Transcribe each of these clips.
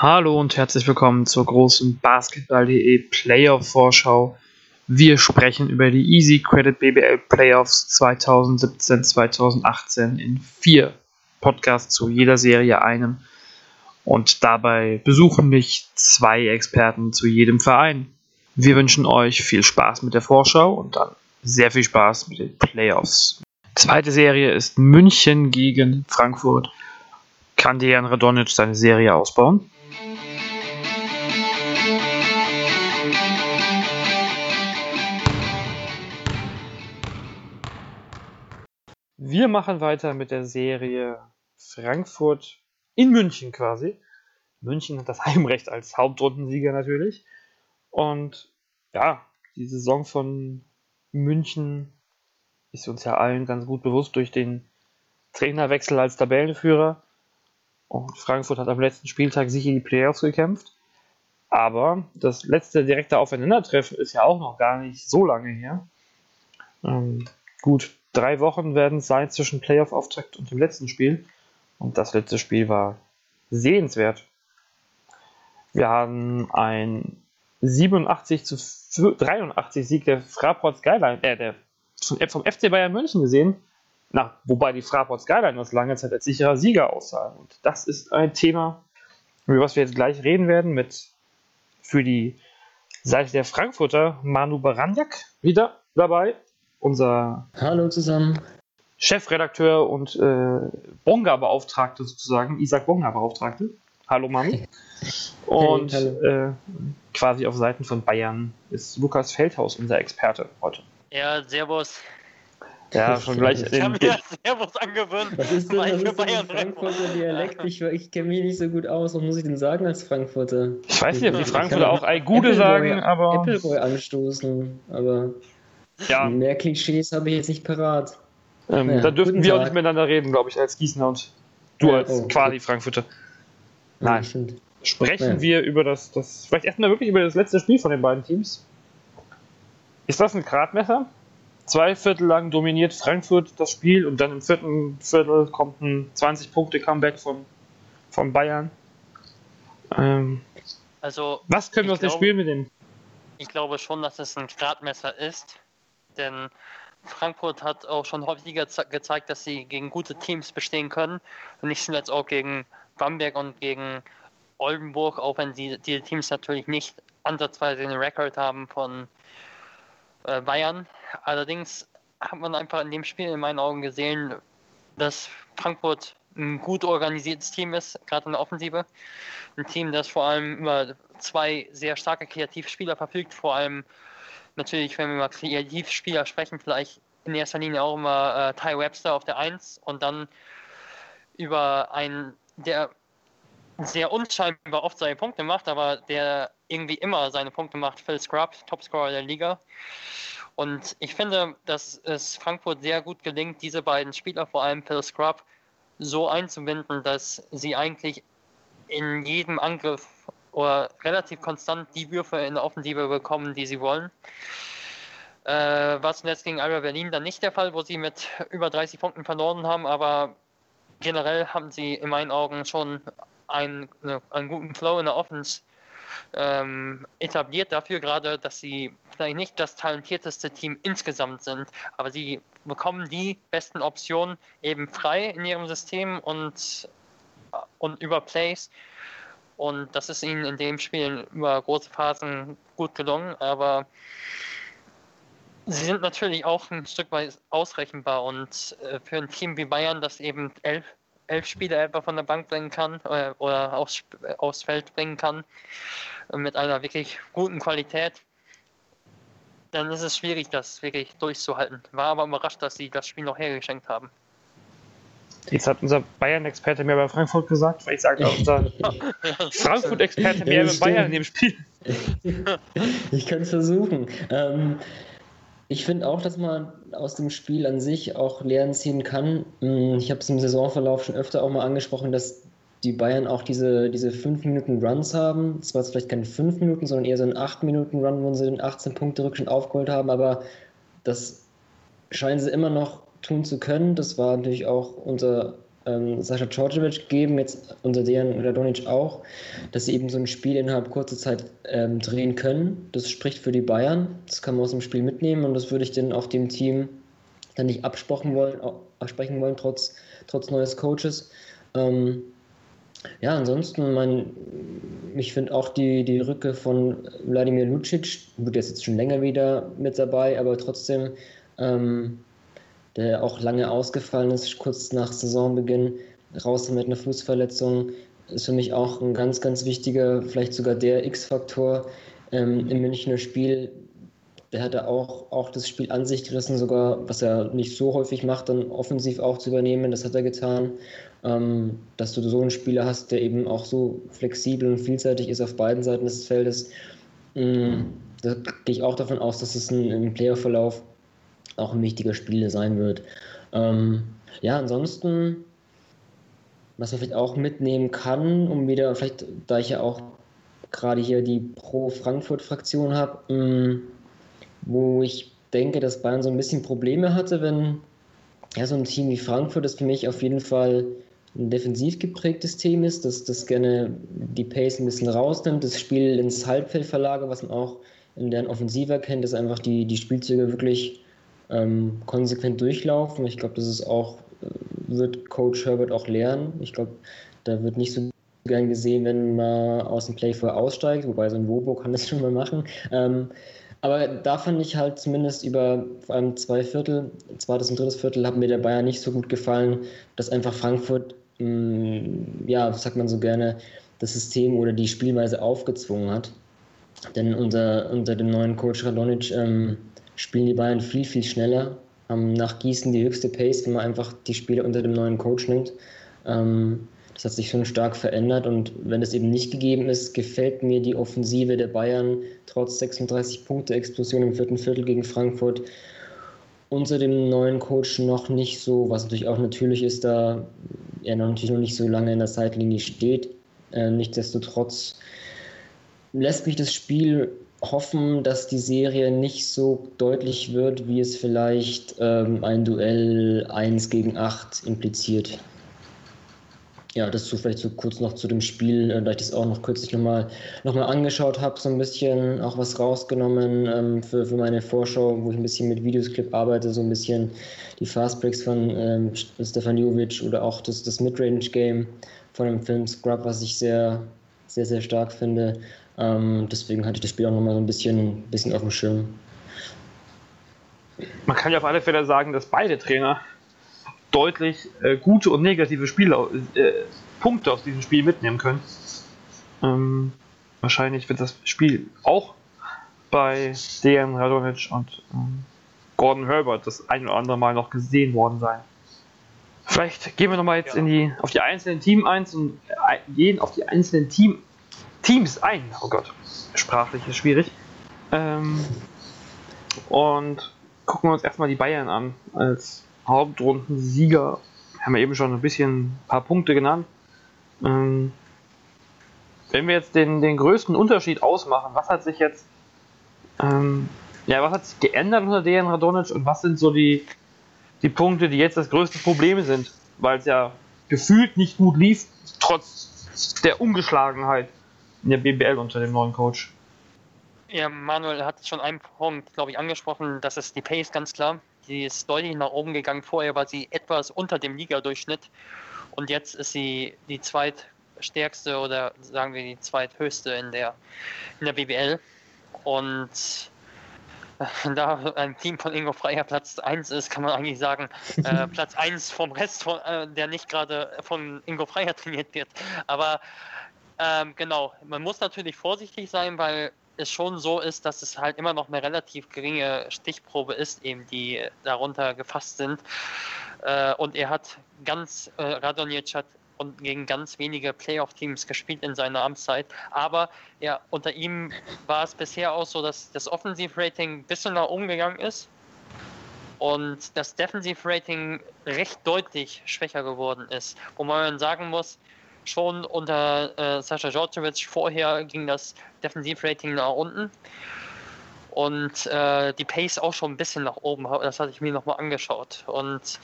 Hallo und herzlich willkommen zur großen Basketball.de Playoff-Vorschau. Wir sprechen über die Easy Credit BBL Playoffs 2017-2018 in vier Podcasts zu jeder Serie einem. Und dabei besuchen mich zwei Experten zu jedem Verein. Wir wünschen euch viel Spaß mit der Vorschau und dann sehr viel Spaß mit den Playoffs. Zweite Serie ist München gegen Frankfurt. Kann Dejan Radonic seine Serie ausbauen? Wir machen weiter mit der Serie Frankfurt in München quasi. München hat das Heimrecht als Hauptrundensieger natürlich. Und ja, die Saison von München ist uns ja allen ganz gut bewusst durch den Trainerwechsel als Tabellenführer. Und Frankfurt hat am letzten Spieltag sicher die Playoffs gekämpft. Aber das letzte direkte Aufeinandertreffen ist ja auch noch gar nicht so lange her. Ähm, gut, drei Wochen werden es sein zwischen Playoff-Auftakt und dem letzten Spiel. Und das letzte Spiel war sehenswert. Wir haben ein 87 zu 83 Sieg der Fraport Skyline, äh, der, vom FC Bayern München gesehen. Na, wobei die Fraport Skyline aus langer Zeit als sicherer Sieger aussah. Und das ist ein Thema, über was wir jetzt gleich reden werden, mit für die Seite der Frankfurter Manu Baranjak wieder dabei unser Hallo zusammen. Chefredakteur und äh, Bonga-Beauftragte sozusagen, Isaac Bonga-Beauftragte. Hallo Mami. Und hey, äh, quasi auf Seiten von Bayern ist Lukas Feldhaus unser Experte heute. Ja, Servus. Ja, schon gleich. Ich habe mir Servus angewöhnt. Was ist denn, was ist denn Frankfurter Dialekt? Ich, ich kenne mich nicht so gut aus. Was muss ich denn sagen als Frankfurter? Ich weiß nicht, ob die Frankfurter auch Gude sagen, aber. Appleboy anstoßen, aber. Ja. Mehr Klischees habe ich jetzt nicht parat. Ähm, naja, da dürften wir Tag. auch nicht miteinander reden, glaube ich, als Gießener und du ja, als oh, quasi Frankfurter. Nein. Ja, Sprechen ja. wir über das, das, vielleicht erstmal wirklich über das letzte Spiel von den beiden Teams. Ist das ein Gradmesser? Zwei Viertel lang dominiert Frankfurt das Spiel und dann im vierten Viertel kommt ein 20-Punkte-Comeback von, von Bayern. Ähm, also, was können wir aus dem Spiel mitnehmen? Ich glaube schon, dass es ein Gradmesser ist denn Frankfurt hat auch schon häufiger gezeigt, dass sie gegen gute Teams bestehen können. Und nicht zuletzt auch gegen Bamberg und gegen Oldenburg, auch wenn die, diese Teams natürlich nicht ansatzweise den Rekord haben von äh, Bayern. Allerdings hat man einfach in dem Spiel in meinen Augen gesehen, dass Frankfurt ein gut organisiertes Team ist, gerade in der Offensive. Ein Team, das vor allem über zwei sehr starke Kreativspieler verfügt, vor allem natürlich, wenn wir über Kreativspieler sprechen, vielleicht in erster Linie auch immer äh, Ty Webster auf der 1 und dann über einen, der sehr unscheinbar oft seine Punkte macht, aber der irgendwie immer seine Punkte macht, Phil Scrub, Topscorer der Liga. Und ich finde, dass es Frankfurt sehr gut gelingt, diese beiden Spieler, vor allem Phil Scrub, so einzubinden, dass sie eigentlich in jedem Angriff oder relativ konstant die Würfe in der Offensive bekommen, die sie wollen. Äh, war zuletzt gegen Alba Berlin dann nicht der Fall, wo sie mit über 30 Punkten verloren haben, aber generell haben sie in meinen Augen schon einen, einen guten Flow in der Offense ähm, etabliert dafür gerade, dass sie vielleicht nicht das talentierteste Team insgesamt sind, aber sie bekommen die besten Optionen eben frei in ihrem System und, und über Plays und das ist ihnen in dem Spiel über große Phasen gut gelungen, aber sie sind natürlich auch ein Stück weit ausrechenbar. Und äh, für ein Team wie Bayern, das eben elf, elf Spieler etwa von der Bank bringen kann äh, oder aufs, aufs Feld bringen kann, mit einer wirklich guten Qualität, dann ist es schwierig, das wirklich durchzuhalten. War aber überrascht, dass sie das Spiel noch hergeschenkt haben. Jetzt hat unser Bayern-Experte mehr bei Frankfurt gesagt, weil ich sage, unser Frankfurt-Experte mehr ja, bei Bayern in dem Spiel. ich könnte es versuchen. Ähm, ich finde auch, dass man aus dem Spiel an sich auch Lehren ziehen kann. Hm, ich habe es im Saisonverlauf schon öfter auch mal angesprochen, dass die Bayern auch diese, diese 5 Minuten Runs haben. Es war vielleicht keine 5 Minuten, sondern eher so ein 8 Minuten Run, wo sie den 18 Punkte Rückstand aufgeholt haben, aber das scheinen sie immer noch tun zu können. Das war natürlich auch unser ähm, Sascha Djordjevic geben, jetzt unter deren Radonic auch, dass sie eben so ein Spiel innerhalb kurzer Zeit ähm, drehen können. Das spricht für die Bayern. Das kann man aus dem Spiel mitnehmen und das würde ich dann auch dem Team dann nicht absprechen wollen, absprechen wollen trotz, trotz neues Coaches. Ähm, ja, ansonsten, mein, ich finde auch die, die Rücke von Wladimir Lucic, gut, der ist jetzt schon länger wieder mit dabei, aber trotzdem, ähm, der auch lange ausgefallen ist, kurz nach Saisonbeginn, raus mit einer Fußverletzung, ist für mich auch ein ganz, ganz wichtiger, vielleicht sogar der X-Faktor ähm, im Münchner Spiel. Der hatte auch, auch das Spiel an sich gerissen, sogar, was er nicht so häufig macht, dann offensiv auch zu übernehmen, das hat er getan ähm, dass du so einen Spieler hast, der eben auch so flexibel und vielseitig ist auf beiden Seiten des Feldes. Ähm, da gehe ich auch davon aus, dass es im Playoff-Verlauf auch ein wichtiger Spieler sein wird. Ähm, ja, ansonsten, was man vielleicht auch mitnehmen kann, um wieder, vielleicht, da ich ja auch gerade hier die Pro-Frankfurt-Fraktion habe, ähm, wo ich denke, dass Bayern so ein bisschen Probleme hatte, wenn ja, so ein Team wie Frankfurt ist für mich auf jeden Fall ein defensiv geprägtes Team ist, dass das gerne die Pace ein bisschen rausnimmt, das Spiel ins Halbfeld verlagert, was man auch in deren Offensive kennt, dass einfach die, die Spielzüge wirklich ähm, konsequent durchlaufen. Ich glaube, das ist auch, äh, wird Coach Herbert auch lernen. Ich glaube, da wird nicht so gern gesehen, wenn man aus dem Play vorher aussteigt, wobei so ein Wobo kann das schon mal machen. Ähm, aber da fand ich halt zumindest über vor allem zwei Viertel, zweites und drittes Viertel, hat mir der Bayern nicht so gut gefallen, dass einfach Frankfurt Mm, ja, sagt man so gerne, das System oder die Spielweise aufgezwungen hat. Denn unter, unter dem neuen Coach Radonic ähm, spielen die Bayern viel, viel schneller, haben nach Gießen die höchste Pace, wenn man einfach die Spiele unter dem neuen Coach nimmt. Ähm, das hat sich schon stark verändert und wenn das eben nicht gegeben ist, gefällt mir die Offensive der Bayern trotz 36 Punkte Explosion im vierten Viertel gegen Frankfurt unter dem neuen Coach noch nicht so, was natürlich auch natürlich ist, da er natürlich noch nicht so lange in der Seitenlinie steht. Äh, nichtsdestotrotz lässt mich das Spiel hoffen, dass die Serie nicht so deutlich wird, wie es vielleicht ähm, ein Duell 1 gegen 8 impliziert. Ja, das so vielleicht so kurz noch zu dem Spiel, äh, da ich das auch noch kürzlich nochmal noch mal angeschaut habe, so ein bisschen auch was rausgenommen ähm, für, für meine Vorschau, wo ich ein bisschen mit Videosclip arbeite, so ein bisschen die Fastbreaks von ähm, Stefan Jovic oder auch das, das Midrange-Game von dem Film Scrub, was ich sehr, sehr, sehr stark finde. Ähm, deswegen hatte ich das Spiel auch nochmal so ein bisschen, bisschen auf dem Schirm. Man kann ja auf alle Fälle sagen, dass beide Trainer deutlich äh, gute und negative Spiele, äh, Punkte aus diesem Spiel mitnehmen können. Ähm, wahrscheinlich wird das Spiel auch bei Dejan Radonic und ähm, Gordon Herbert das ein oder andere Mal noch gesehen worden sein. Vielleicht gehen wir nochmal jetzt ja. in die, auf die einzelnen Team eins und äh, gehen auf die einzelnen Team, Teams ein. Oh Gott, sprachlich ist schwierig. Ähm, und gucken wir uns erstmal die Bayern an als Hauptrundensieger. Haben wir eben schon ein bisschen ein paar Punkte genannt. Ähm, wenn wir jetzt den, den größten Unterschied ausmachen, was hat sich jetzt ähm, ja, was hat sich geändert unter Dejan Radonic und was sind so die, die Punkte, die jetzt das größte Problem sind? Weil es ja gefühlt nicht gut lief, trotz der Ungeschlagenheit in der BBL unter dem neuen Coach. Ja, Manuel hat schon einen Punkt, glaube ich, angesprochen, das ist die Pace, ganz klar. Die ist deutlich nach oben gegangen. Vorher war sie etwas unter dem Ligadurchschnitt und jetzt ist sie die zweitstärkste oder sagen wir die zweithöchste in der, in der BBL. Und da ein Team von Ingo Freier Platz 1 ist, kann man eigentlich sagen, äh, Platz 1 vom Rest, von, äh, der nicht gerade von Ingo Freier trainiert wird. Aber ähm, genau, man muss natürlich vorsichtig sein, weil es schon so ist, dass es halt immer noch eine relativ geringe Stichprobe ist, eben die darunter gefasst sind. Äh, und er hat ganz, äh, Radonjic hat und gegen ganz wenige Playoff-Teams gespielt in seiner Amtszeit. Aber ja, unter ihm war es bisher auch so, dass das Offensiv-Rating ein bisschen nach oben gegangen ist und das Defensiv-Rating recht deutlich schwächer geworden ist. Wo man sagen muss, schon unter äh, Sascha Djordjevic vorher ging das Defensivrating nach unten und äh, die Pace auch schon ein bisschen nach oben. Das hatte ich mir nochmal angeschaut. Und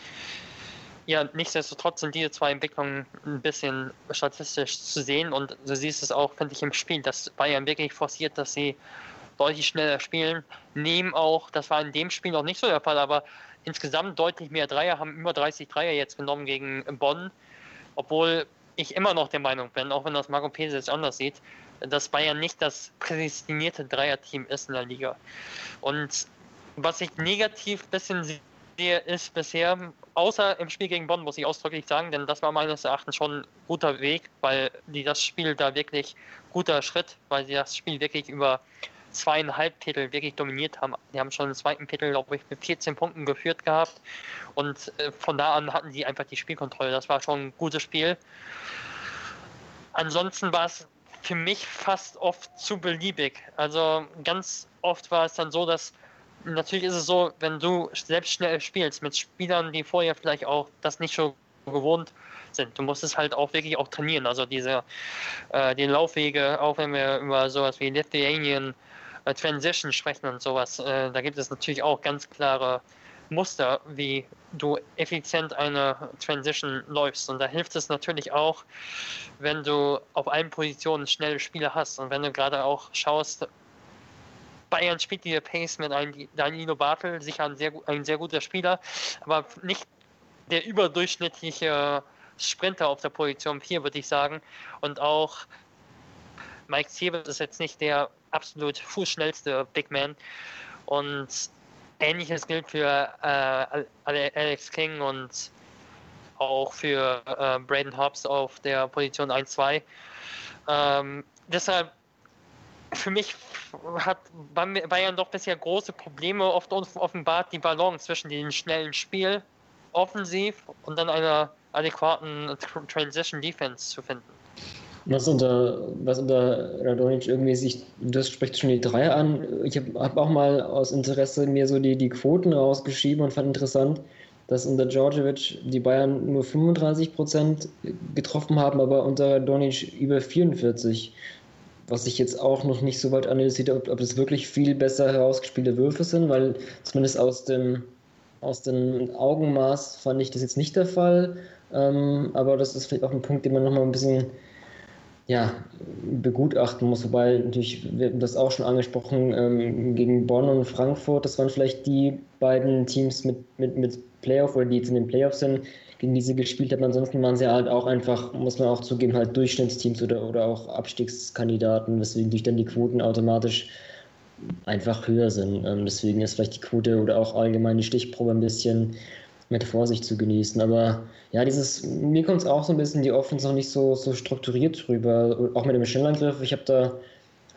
Ja, nichtsdestotrotz sind diese zwei Entwicklungen ein bisschen statistisch zu sehen und du siehst es auch, finde ich, im Spiel, dass Bayern wirklich forciert, dass sie deutlich schneller spielen, nehmen auch, das war in dem Spiel noch nicht so der Fall, aber insgesamt deutlich mehr Dreier, haben über 30 Dreier jetzt genommen gegen Bonn, obwohl ich immer noch der Meinung bin, auch wenn das Marco Pesic anders sieht, dass Bayern nicht das prädestinierte Dreierteam ist in der Liga. Und was ich negativ ein bisschen sehe, ist bisher, außer im Spiel gegen Bonn, muss ich ausdrücklich sagen, denn das war meines Erachtens schon ein guter Weg, weil die das Spiel da wirklich guter Schritt, weil sie das Spiel wirklich über zweieinhalb Titel wirklich dominiert haben. Die haben schon im zweiten Titel, glaube ich, mit 14 Punkten geführt gehabt. Und äh, von da an hatten sie einfach die Spielkontrolle. Das war schon ein gutes Spiel. Ansonsten war es für mich fast oft zu beliebig. Also ganz oft war es dann so, dass natürlich ist es so, wenn du selbst schnell spielst mit Spielern, die vorher vielleicht auch das nicht so gewohnt sind. Du musst es halt auch wirklich auch trainieren. Also diese äh, die Laufwege, auch wenn wir über sowas wie Lithuanian äh, Transition sprechen und sowas, äh, da gibt es natürlich auch ganz klare Muster, wie du effizient eine Transition läufst. Und da hilft es natürlich auch, wenn du auf allen Positionen schnelle Spieler hast. Und wenn du gerade auch schaust, Bayern spielt die Pace mit einem Danilo Bartel, sicher ein sehr, ein sehr guter Spieler, aber nicht der überdurchschnittliche Sprinter auf der Position 4, würde ich sagen. Und auch Mike Sievers ist jetzt nicht der absolut fußschnellste Big Man. Und ähnliches gilt für äh, Alex King und auch für äh, Braden Hobbs auf der Position 1-2. Ähm, deshalb, für mich hat Bayern doch bisher große Probleme oft offenbart, die Balance zwischen dem schnellen Spiel, offensiv und dann einer adäquaten Transition Defense zu finden. Was unter, was unter Radonic irgendwie sich, das spricht schon die Dreier an. Ich habe hab auch mal aus Interesse mir so die, die Quoten rausgeschrieben und fand interessant, dass unter Djordjevic die Bayern nur 35 Prozent getroffen haben, aber unter Radonic über 44. Was ich jetzt auch noch nicht so weit analysiert habe, ob, ob das wirklich viel besser herausgespielte Würfe sind, weil zumindest aus dem, aus dem Augenmaß fand ich das jetzt nicht der Fall. Ähm, aber das ist vielleicht auch ein Punkt, den man nochmal ein bisschen ja, begutachten muss. Wobei natürlich, wir haben das auch schon angesprochen, ähm, gegen Bonn und Frankfurt, das waren vielleicht die beiden Teams mit, mit, mit Playoff oder die jetzt in den Playoffs sind, gegen die sie gespielt haben. Ansonsten waren sie halt auch einfach, muss man auch zugeben, halt Durchschnittsteams oder, oder auch Abstiegskandidaten, weswegen durch dann die Quoten automatisch einfach höher sind. Ähm, deswegen ist vielleicht die Quote oder auch allgemein die Stichprobe ein bisschen mit Vorsicht zu genießen. Aber ja, dieses, mir kommt es auch so ein bisschen die Offense noch nicht so, so strukturiert drüber. Auch mit dem Schnellangriff. Ich habe da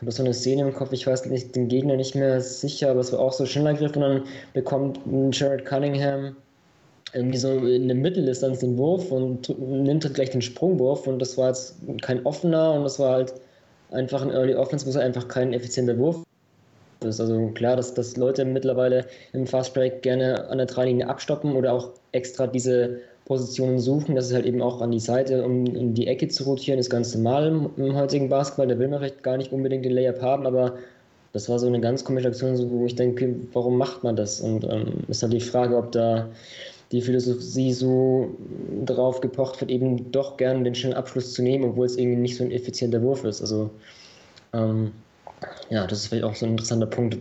hab so eine Szene im Kopf, ich weiß nicht, den Gegner nicht mehr sicher, aber es war auch so Schnellangriff und dann bekommt Jared Cunningham irgendwie so in der Mitteldistanz den Wurf und nimmt halt gleich den Sprungwurf und das war jetzt kein offener und das war halt einfach ein Early Offense, wo es einfach kein effizienter Wurf ist. Also klar, dass, dass Leute mittlerweile im Fast Break gerne an der Dreilinie abstoppen oder auch extra diese Positionen suchen. Das ist halt eben auch an die Seite, um in die Ecke zu rotieren, ist ganz normal im, im heutigen Basketball. Da will man vielleicht gar nicht unbedingt den Layup haben, aber das war so eine ganz komische Aktion, wo ich denke, warum macht man das? Und ähm, ist halt die Frage, ob da die Philosophie so drauf gepocht wird, eben doch gerne den schnellen Abschluss zu nehmen, obwohl es irgendwie nicht so ein effizienter Wurf ist. Also ähm, ja, das ist vielleicht auch so ein interessanter Punkt.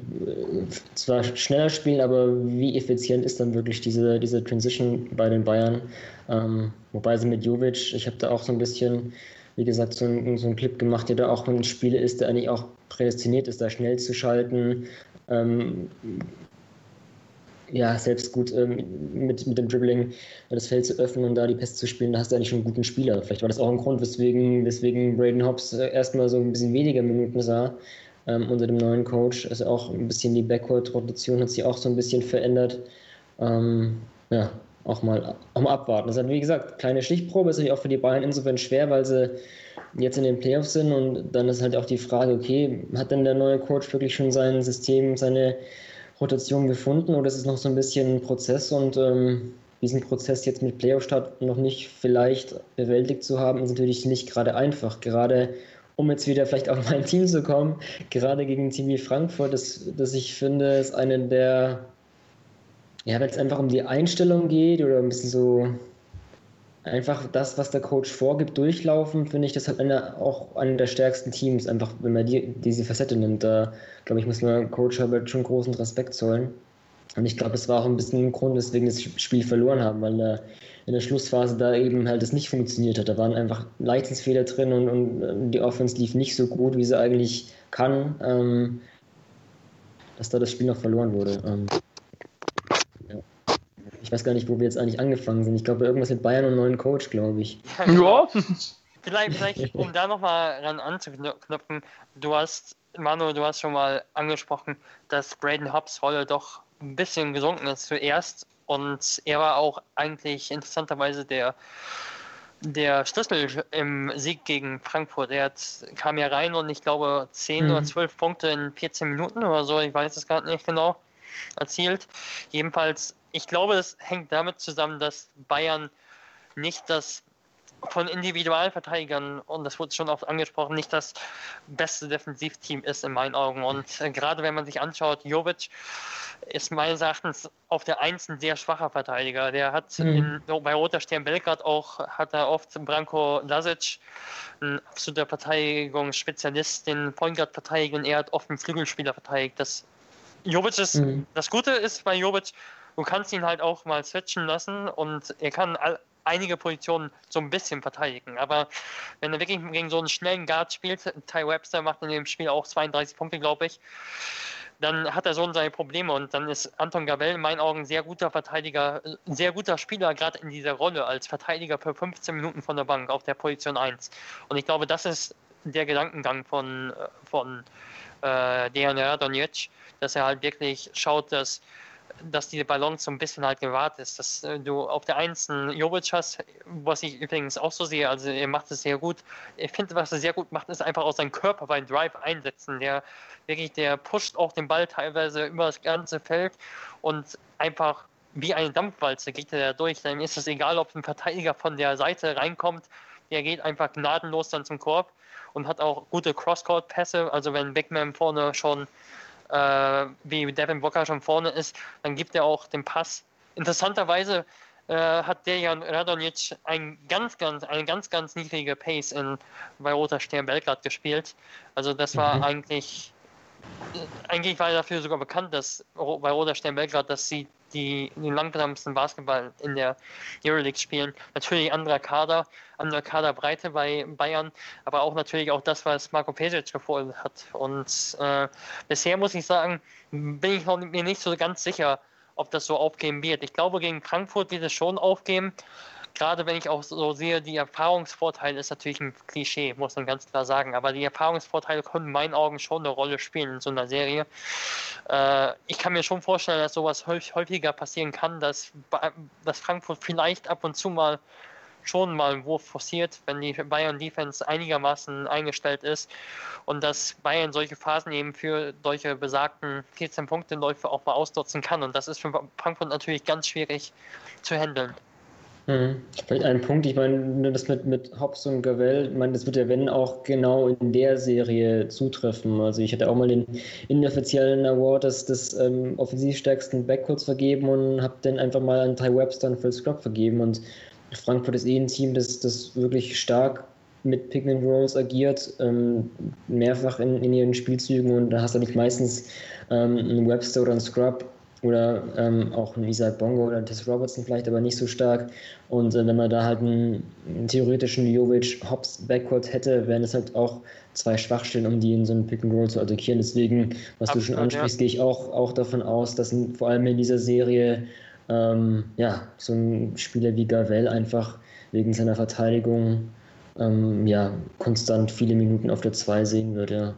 Zwar schneller spielen, aber wie effizient ist dann wirklich diese, diese Transition bei den Bayern? Ähm, wobei sie mit Jovic, ich habe da auch so ein bisschen, wie gesagt, so, ein, so einen Clip gemacht, der da auch ein Spieler ist, der eigentlich auch prädestiniert ist, da schnell zu schalten. Ähm, ja, selbst gut ähm, mit, mit dem Dribbling das Feld zu öffnen und da die Pässe zu spielen, da hast du eigentlich schon einen guten Spieler. Vielleicht war das auch ein Grund, weswegen, weswegen Braden Hobbs äh, erstmal so ein bisschen weniger Minuten sah ähm, unter dem neuen Coach. Also auch ein bisschen die Backcourt-Rotation hat sich auch so ein bisschen verändert. Ähm, ja, auch mal, auch mal abwarten. Das halt, wie gesagt, kleine Stichprobe, ist natürlich auch für die Bayern insofern schwer, weil sie jetzt in den Playoffs sind und dann ist halt auch die Frage, okay, hat denn der neue Coach wirklich schon sein System, seine Rotation gefunden oder ist es noch so ein bisschen ein Prozess und ähm, diesen Prozess jetzt mit Playoff-Start noch nicht vielleicht bewältigt zu haben, ist natürlich nicht gerade einfach. Gerade um jetzt wieder vielleicht auf mein Team zu kommen, gerade gegen Team wie Frankfurt, das, das ich finde, ist eine der, ja, wenn es einfach um die Einstellung geht oder ein bisschen so, einfach das, was der Coach vorgibt, durchlaufen, finde ich, das hat eine, auch eine der stärksten Teams, einfach wenn man die, diese Facette nimmt. Da, glaube ich, muss man Coach Herbert schon großen Respekt zollen. Und ich glaube, es war auch ein bisschen ein Grund, weswegen das Spiel verloren haben, weil er in der Schlussphase da eben halt es nicht funktioniert hat. Da waren einfach Leitungsfehler drin und, und die Offense lief nicht so gut, wie sie eigentlich kann, ähm, dass da das Spiel noch verloren wurde. Ähm, ich weiß gar nicht, wo wir jetzt eigentlich angefangen sind. Ich glaube, irgendwas mit Bayern und neuen Coach, glaube ich. Ja. vielleicht, vielleicht, um da nochmal ran anzuknüpfen, du hast, Manu, du hast schon mal angesprochen, dass Braden Hobbs Rolle doch ein bisschen gesunken ist zuerst und er war auch eigentlich interessanterweise der der Schlüssel im Sieg gegen Frankfurt. Er hat, kam ja rein und ich glaube 10 mhm. oder 12 Punkte in 14 Minuten oder so, ich weiß es gerade nicht genau, erzielt. Jedenfalls ich glaube, es hängt damit zusammen, dass Bayern nicht das von Individualverteidigern, und das wurde schon oft angesprochen, nicht das beste Defensivteam ist in meinen Augen. Und äh, gerade wenn man sich anschaut, Jovic ist meines Erachtens auf der Eins ein sehr schwacher Verteidiger. Der hat mhm. in, bei Roter Stern Belgrad auch, hat er oft Branko Lasic, ein absoluter Verteidigungsspezialist, den Point Guard verteidigt und er hat oft einen Flügelspieler verteidigt. Das Jovic ist, mhm. das Gute ist bei Jovic, du kannst ihn halt auch mal switchen lassen und er kann all, einige Positionen so ein bisschen verteidigen. Aber wenn er wirklich gegen so einen schnellen Guard spielt, Ty Webster macht in dem Spiel auch 32 Punkte, glaube ich, dann hat er so seine Probleme und dann ist Anton Gabell in meinen Augen sehr guter Verteidiger, sehr guter Spieler, gerade in dieser Rolle als Verteidiger für 15 Minuten von der Bank auf der Position 1. Und ich glaube, das ist der Gedankengang von, von äh, Dejan Radonjic, dass er halt wirklich schaut, dass dass diese Balance so ein bisschen halt gewahrt ist, dass äh, du auf der einen Jovic hast, was ich übrigens auch so sehe, also er macht es sehr gut. Ich finde, was er sehr gut macht, ist einfach aus seinem Körper beim Drive einsetzen. Der wirklich, der pusht auch den Ball teilweise über das ganze Feld und einfach wie eine Dampfwalze geht er da durch. Dann ist es egal, ob ein Verteidiger von der Seite reinkommt, der geht einfach gnadenlos dann zum Korb und hat auch gute Crosscourt-Pässe. Also wenn Beckman vorne schon äh, wie Devin Booker schon vorne ist, dann gibt er auch den Pass. Interessanterweise äh, hat Dejan Radonjic ein ganz, ganz, eine ganz, ganz niedrige Pace in, bei Roter Stern Belgrad gespielt. Also das war mhm. eigentlich eigentlich war er dafür sogar bekannt, dass bei Roter Stern Belgrad, dass sie die, den langsamsten Basketball in der Euroleague spielen. Natürlich anderer Kader, andere Kaderbreite bei Bayern, aber auch natürlich auch das, was Marco Pesic gefordert hat. Und äh, bisher muss ich sagen, bin ich noch, mir nicht so ganz sicher, ob das so aufgehen wird. Ich glaube, gegen Frankfurt wird es schon aufgehen gerade wenn ich auch so sehe, die Erfahrungsvorteile ist natürlich ein Klischee, muss man ganz klar sagen, aber die Erfahrungsvorteile können in meinen Augen schon eine Rolle spielen in so einer Serie. Äh, ich kann mir schon vorstellen, dass sowas häufiger passieren kann, dass, dass Frankfurt vielleicht ab und zu mal schon mal einen Wurf forciert, wenn die Bayern Defense einigermaßen eingestellt ist und dass Bayern solche Phasen eben für solche besagten 14 Punkte Läufe auch mal ausnutzen kann und das ist für Frankfurt natürlich ganz schwierig zu handeln. Mhm. Vielleicht ein Punkt, ich meine, das mit, mit Hobbs und Gavel, ich meine, das wird ja, wenn auch genau in der Serie zutreffen. Also ich hatte auch mal den inoffiziellen Award des, des ähm, offensivstärksten Backcourts vergeben und habe dann einfach mal an Ty Webster und Phil Scrub vergeben. Und Frankfurt ist eh ein Team, das, das wirklich stark mit and Rolls agiert, ähm, mehrfach in, in ihren Spielzügen und da hast du nicht meistens ähm, einen Webster oder einen Scrub oder ähm, auch ein Isaac Bongo oder ein Tess Robertson vielleicht, aber nicht so stark. Und äh, wenn man da halt einen, einen theoretischen Jovic Hobbs Backcourt hätte, wären es halt auch zwei Schwachstellen, um die in so einem Pick and Roll zu attackieren. Deswegen, was Absolut, du schon ansprichst, ja. gehe ich auch, auch davon aus, dass vor allem in dieser Serie ähm, ja, so ein Spieler wie Gavel einfach wegen seiner Verteidigung ähm, ja, konstant viele Minuten auf der 2 sehen wird, ja.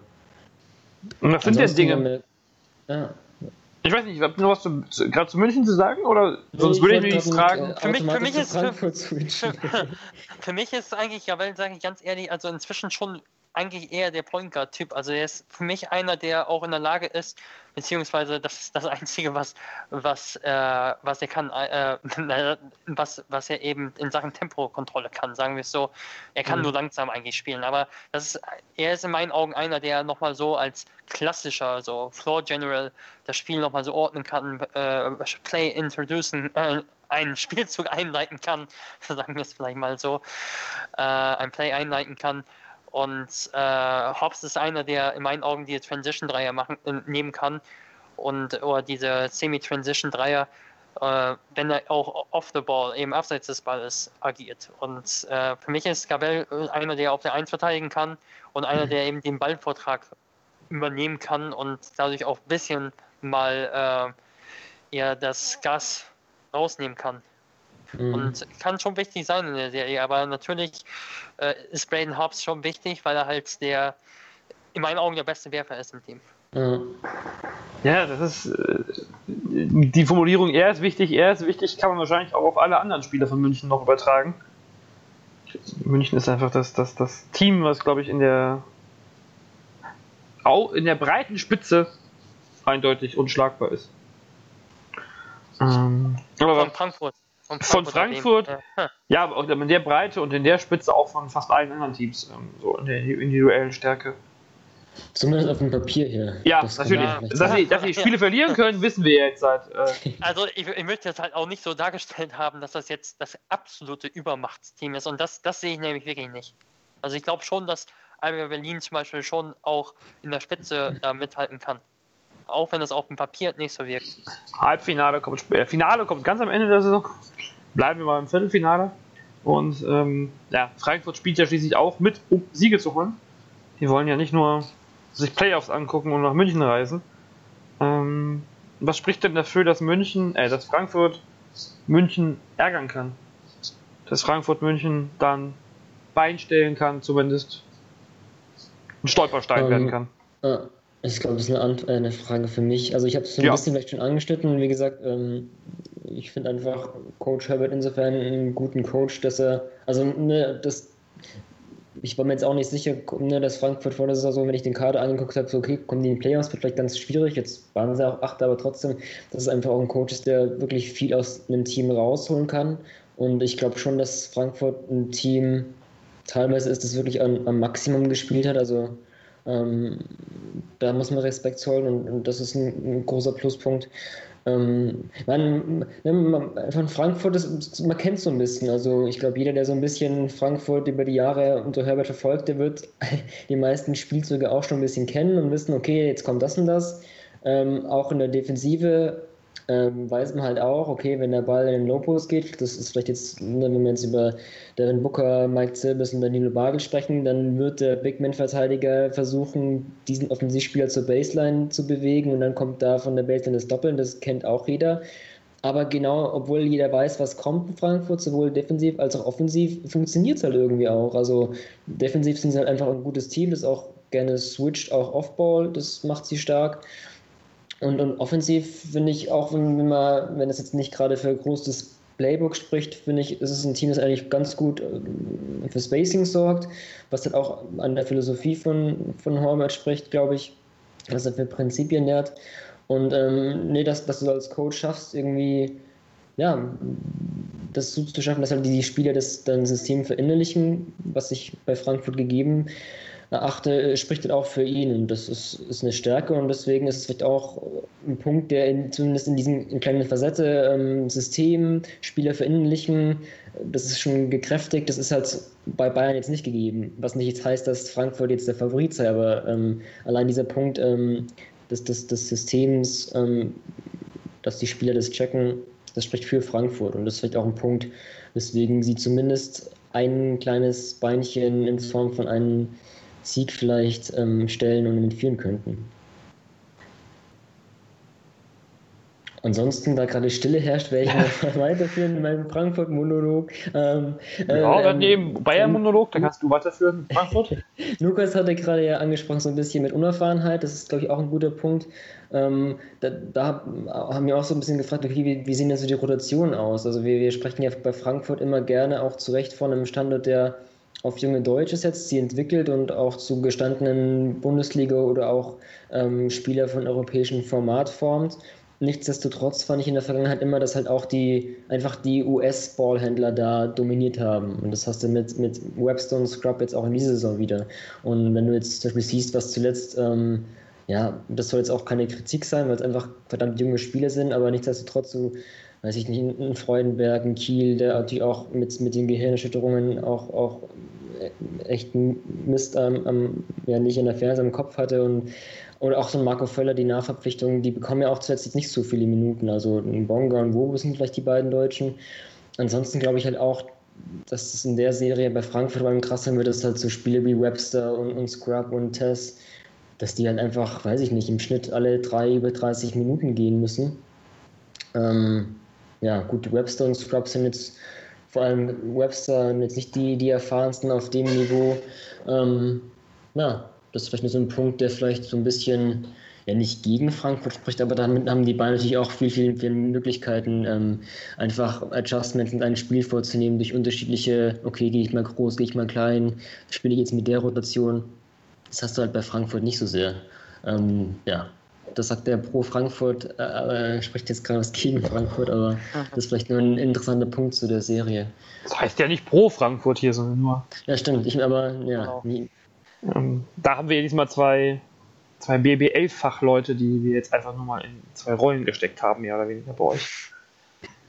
Und was sind denn Dinge? Mit, ja. Ich weiß nicht, habt ihr noch was zu, zu, gerade zu München zu sagen? Oder sonst würde ich mich fragen. Für mich, für, mich ist, für, für, für, mich ist eigentlich, ja, weil sage ich ganz ehrlich, also inzwischen schon eigentlich eher der Point Guard Typ. Also er ist für mich einer, der auch in der Lage ist, beziehungsweise das ist das Einzige, was, was, äh, was er kann, äh, was, was er eben in Sachen Tempokontrolle kann, sagen wir es so. Er kann mhm. nur langsam eigentlich spielen, aber das ist, er ist in meinen Augen einer, der nochmal so als klassischer, so Floor General das Spiel nochmal so ordnen kann, äh, Play introducen, äh, einen Spielzug einleiten kann, sagen wir es vielleicht mal so, äh, ein Play einleiten kann. Und äh, Hobbs ist einer, der in meinen Augen die Transition-Dreier machen, äh, nehmen kann und oder diese Semi-Transition-Dreier, äh, wenn er auch off the ball, eben abseits des Balles agiert. Und äh, für mich ist Gabel einer, der auf der 1 verteidigen kann und einer, mhm. der eben den Ballvortrag übernehmen kann und dadurch auch ein bisschen mal äh, ja, das Gas rausnehmen kann. Mhm. Und kann schon wichtig sein in der Serie, aber natürlich äh, ist Braden Hobbs schon wichtig, weil er halt der, in meinen Augen, der beste Werfer ist im Team. Mhm. Ja, das ist äh, die Formulierung, er ist wichtig, er ist wichtig, kann man wahrscheinlich auch auf alle anderen Spieler von München noch übertragen. München ist einfach das, das, das Team, was, glaube ich, in der in der breiten Spitze eindeutig unschlagbar ist. Ähm, aber von Frankfurt. Von Frankfurt, von Frankfurt ja. ja, aber auch in der Breite und in der Spitze auch von fast allen anderen Teams, ähm, so in der individuellen Stärke. Zumindest auf dem Papier hier. Ja, das natürlich. Dass sie, dass sie Spiele ja. verlieren können, wissen wir jetzt seit. Äh also, ich, ich, möchte jetzt halt auch nicht so dargestellt haben, dass das jetzt das absolute Übermachtsteam ist. Und das, das sehe ich nämlich wirklich nicht. Also, ich glaube schon, dass Alba Berlin zum Beispiel schon auch in der Spitze da mithalten kann. Auch wenn es auf dem Papier nicht so wirkt. Halbfinale kommt, äh, Finale kommt ganz am Ende der Saison. Bleiben wir mal im Viertelfinale. Und ähm, ja, Frankfurt spielt ja schließlich auch mit, um Siege zu holen. Die wollen ja nicht nur sich Playoffs angucken und nach München reisen. Ähm, was spricht denn dafür, dass München, äh, dass Frankfurt München ärgern kann? Dass Frankfurt München dann Bein stellen kann, zumindest ein Stolperstein ähm, werden kann. Äh, ich glaube, das ist eine, äh, eine, Frage für mich. Also ich habe es ein ja. bisschen vielleicht schon angeschnitten. Wie gesagt, ähm, ich finde einfach Coach Herbert insofern einen guten Coach, dass er, also ne, das, ich war mir jetzt auch nicht sicher, ne, dass Frankfurt vor der Saison, wenn ich den Kader angeguckt habe, so okay, kommen die in die Playoffs, wird vielleicht ganz schwierig. Jetzt waren sie auch acht, aber trotzdem, dass es einfach auch ein Coach ist, der wirklich viel aus einem Team rausholen kann. Und ich glaube schon, dass Frankfurt ein Team teilweise ist, das wirklich an, am Maximum gespielt hat. Also ähm, da muss man Respekt zollen und, und das ist ein, ein großer Pluspunkt. Ähm, man, ne, von Frankfurt, ist, man kennt so ein bisschen. Also ich glaube, jeder, der so ein bisschen Frankfurt über die Jahre unter Herbert verfolgt, der wird die meisten Spielzüge auch schon ein bisschen kennen und wissen, okay, jetzt kommt das und das. Ähm, auch in der Defensive ähm, weiß man halt auch, okay, wenn der Ball in den Low-Post geht, das ist vielleicht jetzt, ne, wenn wir jetzt über Devin Booker, Mike Silbers und Danilo Bagel sprechen, dann wird der Big-Man-Verteidiger versuchen, diesen Offensivspieler zur Baseline zu bewegen und dann kommt da von der Baseline das Doppeln, das kennt auch jeder. Aber genau, obwohl jeder weiß, was kommt in Frankfurt, sowohl defensiv als auch offensiv, funktioniert es halt irgendwie auch. Also defensiv sind sie halt einfach ein gutes Team, das auch gerne switcht, auch Offball, das macht sie stark. Und, und offensiv finde ich auch, wenn, man, wenn es jetzt nicht gerade für großes Playbook spricht, finde ich, ist es ein Team, das eigentlich ganz gut äh, für Spacing sorgt, was dann auch an der Philosophie von, von Horvath spricht, glaube ich, was er für Prinzipien nährt. Und ähm, nee, dass, dass du als Coach schaffst, irgendwie, ja, das so zu schaffen, dass halt die Spieler das dann System verinnerlichen, was sich bei Frankfurt gegeben hat erachte, spricht das auch für ihn. Und das ist, ist eine Stärke und deswegen ist es vielleicht auch ein Punkt, der in, zumindest in diesem in kleinen Facette ähm, System, Spieler verinnerlichen, das ist schon gekräftigt. Das ist halt bei Bayern jetzt nicht gegeben. Was nicht jetzt heißt, dass Frankfurt jetzt der Favorit sei, aber ähm, allein dieser Punkt ähm, des, des, des Systems, ähm, dass die Spieler das checken, das spricht für Frankfurt. Und das ist vielleicht auch ein Punkt, weswegen sie zumindest ein kleines Beinchen in Form von einem Sieg vielleicht ähm, stellen und entführen könnten. Ansonsten, da gerade Stille herrscht, werde ich noch weiterführen in meinem Frankfurt-Monolog. Ähm, ja, dann ähm, eben Bayern-Monolog, dann kannst du weiterführen in Frankfurt. Lukas hatte gerade ja angesprochen, so ein bisschen mit Unerfahrenheit, das ist, glaube ich, auch ein guter Punkt. Ähm, da, da, haben wir auch so ein bisschen gefragt, okay, wie, wie sehen denn so die Rotationen aus? Also wir, wir sprechen ja bei Frankfurt immer gerne auch zu Recht von einem Standort, der auf junge Deutsche setzt, sie entwickelt und auch zu gestandenen Bundesliga oder auch ähm, Spieler von europäischem Format formt. Nichtsdestotrotz fand ich in der Vergangenheit immer, dass halt auch die einfach die US-Ballhändler da dominiert haben. Und das hast du mit, mit Webster Scrub jetzt auch in dieser Saison wieder. Und wenn du jetzt zum Beispiel siehst, was zuletzt, ähm, ja, das soll jetzt auch keine Kritik sein, weil es einfach verdammt junge Spieler sind, aber nichtsdestotrotz, du weiß ich nicht, ein Freudenberg, ein Kiel, der natürlich auch mit, mit den Gehirnerschütterungen auch, auch echt Mist am, am, ja, nicht in der Ferse im Kopf hatte und oder auch so ein Marco Völler, die Nachverpflichtungen, die bekommen ja auch zuletzt nicht so viele Minuten. Also ein Bonga und Wobo sind vielleicht die beiden Deutschen. Ansonsten glaube ich halt auch, dass es in der Serie bei Frankfurt vor allem krass sein wird, dass halt so Spiele wie Webster und, und Scrub und Tess, dass die halt einfach, weiß ich nicht, im Schnitt alle drei über 30 Minuten gehen müssen. Ähm, ja, gut, Webster und Scrub sind jetzt vor allem Webster jetzt nicht die, die erfahrensten auf dem Niveau. Ähm, ja, das ist vielleicht so ein Punkt, der vielleicht so ein bisschen ja nicht gegen Frankfurt spricht, aber damit haben die Bayern natürlich auch viel, viel, viel Möglichkeiten, ähm, einfach Adjustments in ein Spiel vorzunehmen durch unterschiedliche, okay, gehe ich mal groß, gehe ich mal klein, spiele ich jetzt mit der Rotation. Das hast du halt bei Frankfurt nicht so sehr. Ähm, ja, das sagt der pro Frankfurt, äh, äh, spricht jetzt gerade was gegen Frankfurt, aber das ist vielleicht nur ein interessanter Punkt zu der Serie. Das heißt ja nicht pro Frankfurt hier, sondern nur. Ja, stimmt. Ich, aber ja. Genau. Ähm, da haben wir ja diesmal zwei zwei BBL-Fachleute, die wir jetzt einfach nur mal in zwei Rollen gesteckt haben, mehr oder weniger bei euch.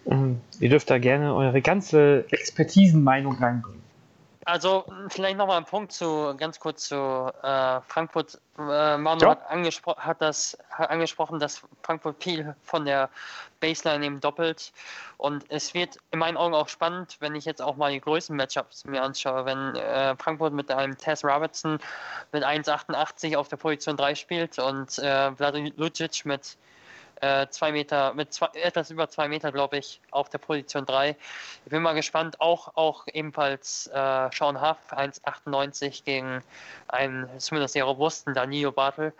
Ähm, ihr dürft da gerne eure ganze Expertisenmeinung reinbringen. Also vielleicht nochmal ein Punkt zu ganz kurz zu äh, Frankfurt. Äh, Manu ja. hat, angespro hat, das, hat angesprochen, dass Frankfurt viel von der Baseline eben doppelt. Und es wird in meinen Augen auch spannend, wenn ich jetzt auch mal die größten Matchups mir anschaue. Wenn äh, Frankfurt mit einem Tess Robertson mit 1,88 auf der Position 3 spielt und äh, Vladimir Lucic mit äh, zwei Meter, mit zwei, etwas über zwei Meter, glaube ich, auf der Position 3. Ich bin mal gespannt, auch, auch ebenfalls äh, Sean Huff, 1,98 gegen einen zumindest sehr robusten Danilo Bartel.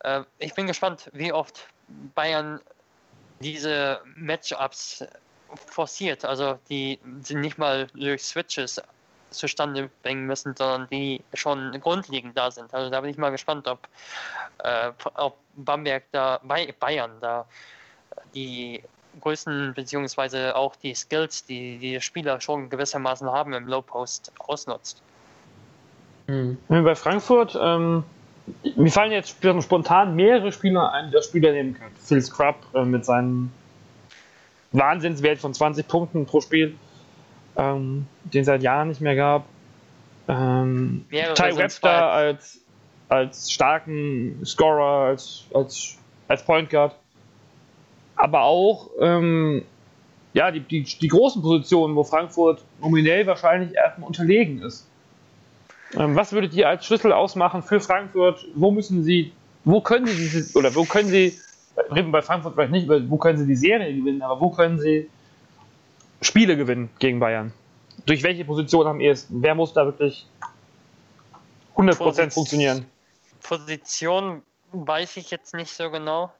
Äh, ich bin gespannt, wie oft Bayern diese Matchups forciert. Also die sind nicht mal durch Switches zustande bringen müssen, sondern die schon grundlegend da sind. Also da bin ich mal gespannt, ob, äh, ob Bamberg da, Bayern da die Größen beziehungsweise auch die Skills, die die Spieler schon gewissermaßen haben im Low Post ausnutzt. Mhm. Bei Frankfurt, ähm, mir fallen jetzt spontan mehrere Spieler ein, die das Spieler nehmen kann. Phil Scrub äh, mit seinem Wahnsinnswert von 20 Punkten pro Spiel ähm, den es seit Jahren nicht mehr gab. Ähm, Ty Webster als, als starken Scorer, als, als, als Point Guard. Aber auch ähm, ja, die, die, die großen Positionen, wo Frankfurt nominell wahrscheinlich erstmal unterlegen ist. Ähm, was würdet ihr als Schlüssel ausmachen für Frankfurt? Wo müssen sie, wo können sie diese, oder wo können sie, reden bei Frankfurt vielleicht nicht, wo können sie die Serie gewinnen, aber wo können sie Spiele gewinnen gegen Bayern. Durch welche Position am ehesten? Wer muss da wirklich 100% Position, funktionieren? Position weiß ich jetzt nicht so genau,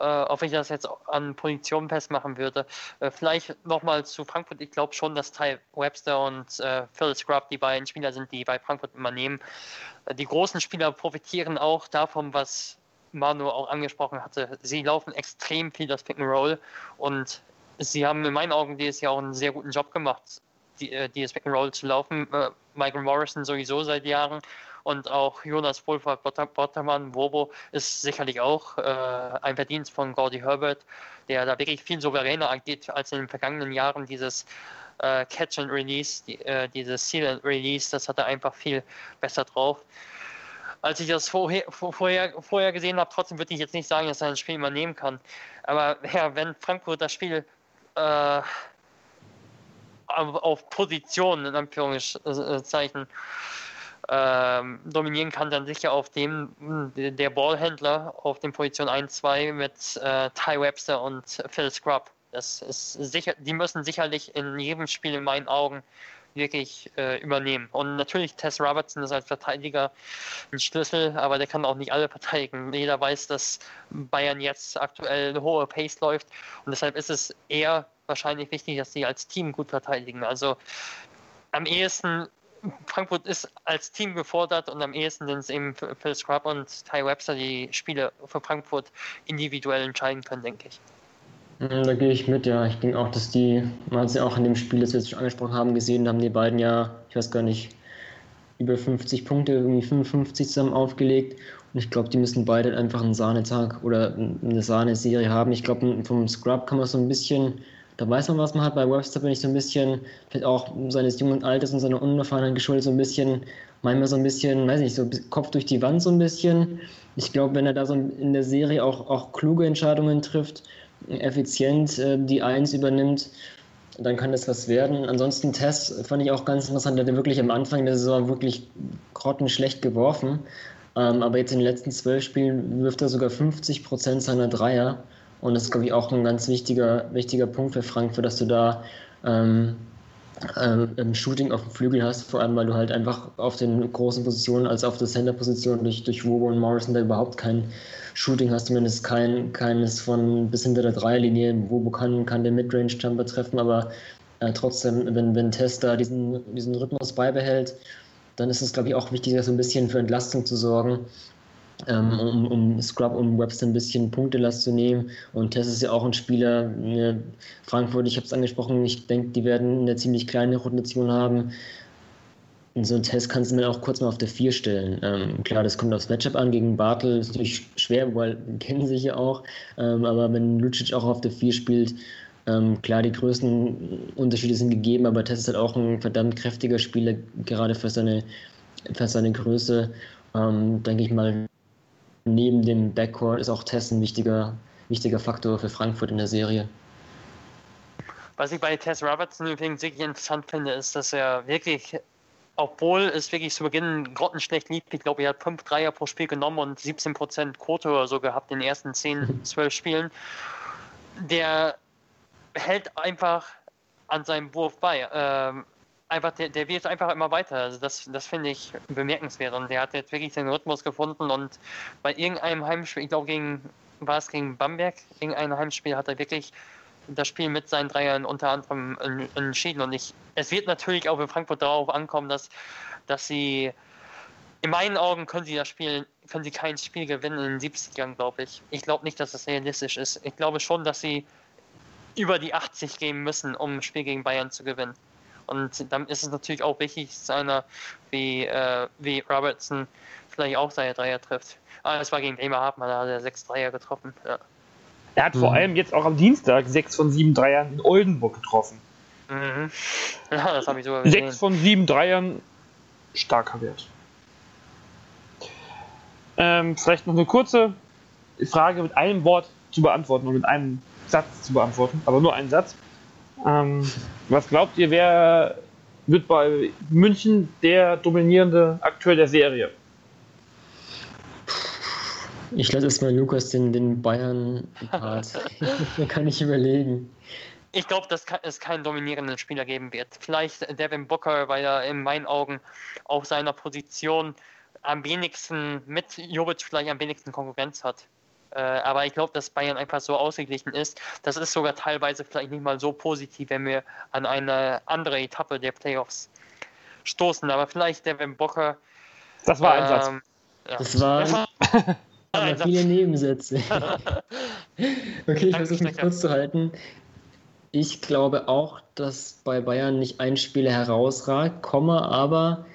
äh, ob ich das jetzt an Position festmachen würde. Äh, vielleicht nochmal zu Frankfurt. Ich glaube schon, dass Ty Webster und äh, Phil Scrub die beiden Spieler sind, die bei Frankfurt immer nehmen. Äh, die großen Spieler profitieren auch davon, was Manu auch angesprochen hatte. Sie laufen extrem viel das Pick and Roll und sie haben in meinen Augen dieses Jahr auch einen sehr guten Job gemacht, die, äh, dieses Roll zu laufen. Äh, Michael Morrison sowieso seit Jahren und auch Jonas Wohlfahrt Bottermann, Wobo, ist sicherlich auch äh, ein Verdienst von Gordy Herbert, der da wirklich viel souveräner agiert als in den vergangenen Jahren. Dieses äh, Catch and Release, die, äh, dieses Seal and Release, das hat er einfach viel besser drauf. Als ich das vorher, vorher, vorher gesehen habe, trotzdem würde ich jetzt nicht sagen, dass er ein Spiel mal nehmen kann. Aber ja, wenn Frankfurt das Spiel äh, auf Position, in Anführungszeichen, äh, dominieren kann, dann sicher auf dem der Ballhändler auf den Position 1, 2 mit äh, Ty Webster und Phil Scrub. Das ist sicher, die müssen sicherlich in jedem Spiel in meinen Augen wirklich äh, übernehmen. Und natürlich Tess Robertson ist als Verteidiger ein Schlüssel, aber der kann auch nicht alle verteidigen. Jeder weiß, dass Bayern jetzt aktuell eine hohe Pace läuft und deshalb ist es eher wahrscheinlich wichtig, dass sie als Team gut verteidigen. Also am ehesten Frankfurt ist als Team gefordert und am ehesten sind es eben Phil Scrub und Ty Webster, die Spiele für Frankfurt individuell entscheiden können, denke ich. Mm, da gehe ich mit, ja. Ich denke auch, dass die, man hat es ja auch in dem Spiel, das wir jetzt schon angesprochen haben, gesehen, haben die beiden ja, ich weiß gar nicht, über 50 Punkte, irgendwie 55 zusammen aufgelegt. Ich glaube, die müssen beide einfach einen Sahnetag oder eine Sahneserie haben. Ich glaube, vom Scrub kann man so ein bisschen, da weiß man, was man hat. Bei Webster bin ich so ein bisschen, vielleicht auch seines jungen Alters und seiner Unerfahrenheit geschuldet, so ein bisschen, manchmal so ein bisschen, weiß nicht, so Kopf durch die Wand so ein bisschen. Ich glaube, wenn er da so in der Serie auch, auch kluge Entscheidungen trifft, effizient äh, die Eins übernimmt, dann kann das was werden. Ansonsten Test fand ich auch ganz interessant, der hat wirklich am Anfang der Saison wirklich grottenschlecht geworfen. Ähm, aber jetzt in den letzten zwölf Spielen wirft er sogar 50 Prozent seiner Dreier. Und das ist, glaube ich, auch ein ganz wichtiger, wichtiger Punkt für Frankfurt, dass du da ähm, ähm, Shooting auf dem Flügel hast, vor allem weil du halt einfach auf den großen Positionen, als auf der Center-Position durch, durch Wobo und Morrison da überhaupt kein Shooting hast, zumindest kein, keines von bis hinter der Dreierlinie. Wobo kann, kann den Midrange-Jumper treffen, aber äh, trotzdem, wenn, wenn Testa diesen, diesen Rhythmus beibehält, dann ist es, glaube ich, auch wichtig, so ein bisschen für Entlastung zu sorgen, ähm, um, um Scrub, um Webster ein bisschen Punktelast zu nehmen. Und Tess ist ja auch ein Spieler, ne, Frankfurt, ich habe es angesprochen, ich denke, die werden eine ziemlich kleine Rotation haben. Und so einen Test kannst du mir auch kurz mal auf der 4 stellen. Ähm, klar, das kommt aufs Matchup an. Gegen Bartel ist natürlich schwer, weil kennen sich ja auch. Ähm, aber wenn Lucic auch auf der 4 spielt, ähm, klar, die größten Unterschiede sind gegeben, aber Tess ist halt auch ein verdammt kräftiger Spieler, gerade für seine, für seine Größe. Ähm, denke ich mal, neben dem Backcourt ist auch Tess ein wichtiger, wichtiger Faktor für Frankfurt in der Serie. Was ich bei Tess Robertson übrigens wirklich interessant finde, ist, dass er wirklich, obwohl es wirklich zu Beginn grottenschlecht lief, ich glaube, er hat 5 Dreier pro Spiel genommen und 17% Quote oder so gehabt in den ersten 10, 12 Spielen, der hält einfach an seinem Wurf bei. Ähm, einfach, der, der wird einfach immer weiter. Also das, das finde ich bemerkenswert. Und der hat jetzt wirklich seinen Rhythmus gefunden und bei irgendeinem Heimspiel, ich glaube gegen, war es gegen Bamberg, irgendein Heimspiel hat er wirklich das Spiel mit seinen Dreiern unter anderem entschieden. Und ich, es wird natürlich auch in Frankfurt darauf ankommen, dass, dass sie in meinen Augen können sie das Spiel, können sie kein Spiel gewinnen in den 70ern, glaube ich. Ich glaube nicht, dass das realistisch ist. Ich glaube schon, dass sie über die 80 gehen müssen, um ein Spiel gegen Bayern zu gewinnen. Und dann ist es natürlich auch wichtig, dass einer wie, äh, wie Robertson vielleicht auch seine Dreier trifft. Aber es war gegen Bremerhaven, da hat er sechs Dreier getroffen. Ja. Er hat mhm. vor allem jetzt auch am Dienstag sechs von sieben Dreiern in Oldenburg getroffen. Mhm. Ja, das habe ich sogar gesehen. Sechs von sieben Dreiern, starker Wert. Ähm, vielleicht noch eine kurze Frage mit einem Wort zu beantworten und mit einem Satz zu beantworten, aber nur einen Satz. Ähm, was glaubt ihr, wer wird bei München der dominierende Akteur der Serie? Ich lasse erstmal Lukas den, den Bayern-Part. da kann ich überlegen. Ich glaube, dass es keinen dominierenden Spieler geben wird. Vielleicht Devin Booker, weil er in meinen Augen auf seiner Position am wenigsten mit Jovic vielleicht am wenigsten Konkurrenz hat. Äh, aber ich glaube, dass Bayern einfach so ausgeglichen ist. Das ist sogar teilweise vielleicht nicht mal so positiv, wenn wir an eine andere Etappe der Playoffs stoßen. Aber vielleicht Devin Bocker. Das war ein Satz. Ähm, ja. Das war. aber viele Nebensätze. okay, ich versuche mich kurz zu halten. Ich glaube auch, dass bei Bayern nicht ein Spieler herausragt, komme aber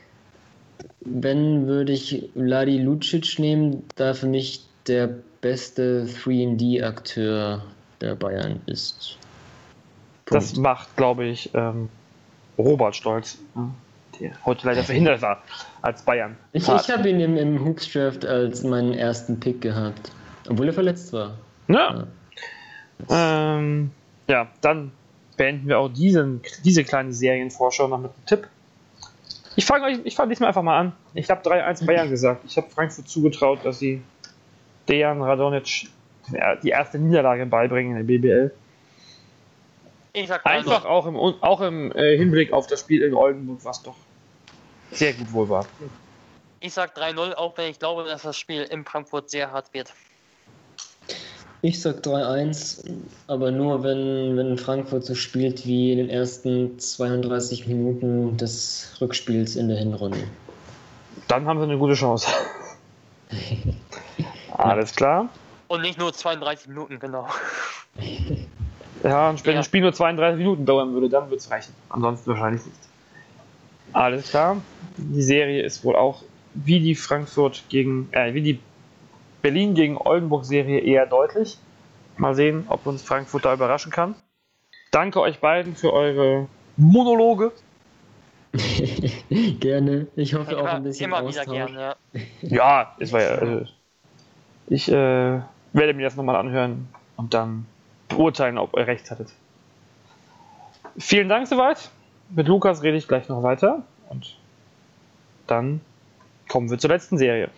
wenn würde ich Vladi Lucic nehmen, da für mich der beste 3D-Akteur der Bayern ist. Punkt. Das macht, glaube ich, ähm, Robert stolz, der heute leider verhindert war als Bayern. Ich, ich habe ihn im, im Hoops Draft als meinen ersten Pick gehabt, obwohl er verletzt war. Ja. Ja, ähm, ja dann beenden wir auch diesen, diese kleine Serienvorschau noch mit einem Tipp. Ich fange euch, ich fange diesmal einfach mal an. Ich habe 3-1 Bayern gesagt. Ich habe Frankfurt zugetraut, dass sie Dejan Radonic die erste Niederlage beibringen in der BBL. Einfach auch im, auch im äh, Hinblick auf das Spiel in Oldenburg, was doch sehr gut wohl war. Ich sag 3-0, auch wenn ich glaube, dass das Spiel in Frankfurt sehr hart wird. Ich sag 3-1, aber nur wenn, wenn Frankfurt so spielt wie in den ersten 32 Minuten des Rückspiels in der Hinrunde. Dann haben sie eine gute Chance. Alles klar. Und nicht nur 32 Minuten, genau. Ja, wenn ja. ein Spiel nur 32 Minuten dauern würde, dann würde es reichen. Ansonsten wahrscheinlich nicht. Alles klar. Die Serie ist wohl auch wie die Frankfurt gegen, äh, wie die Berlin gegen Oldenburg-Serie eher deutlich. Mal sehen, ob uns Frankfurt da überraschen kann. Danke euch beiden für eure Monologe. gerne. Ich hoffe immer, auch ein bisschen immer Austausch. wieder gerne. Ja. Ja, es war ja. Also, ich äh, werde mir das nochmal anhören und dann beurteilen, ob ihr recht hattet. Vielen Dank soweit. Mit Lukas rede ich gleich noch weiter und dann kommen wir zur letzten Serie.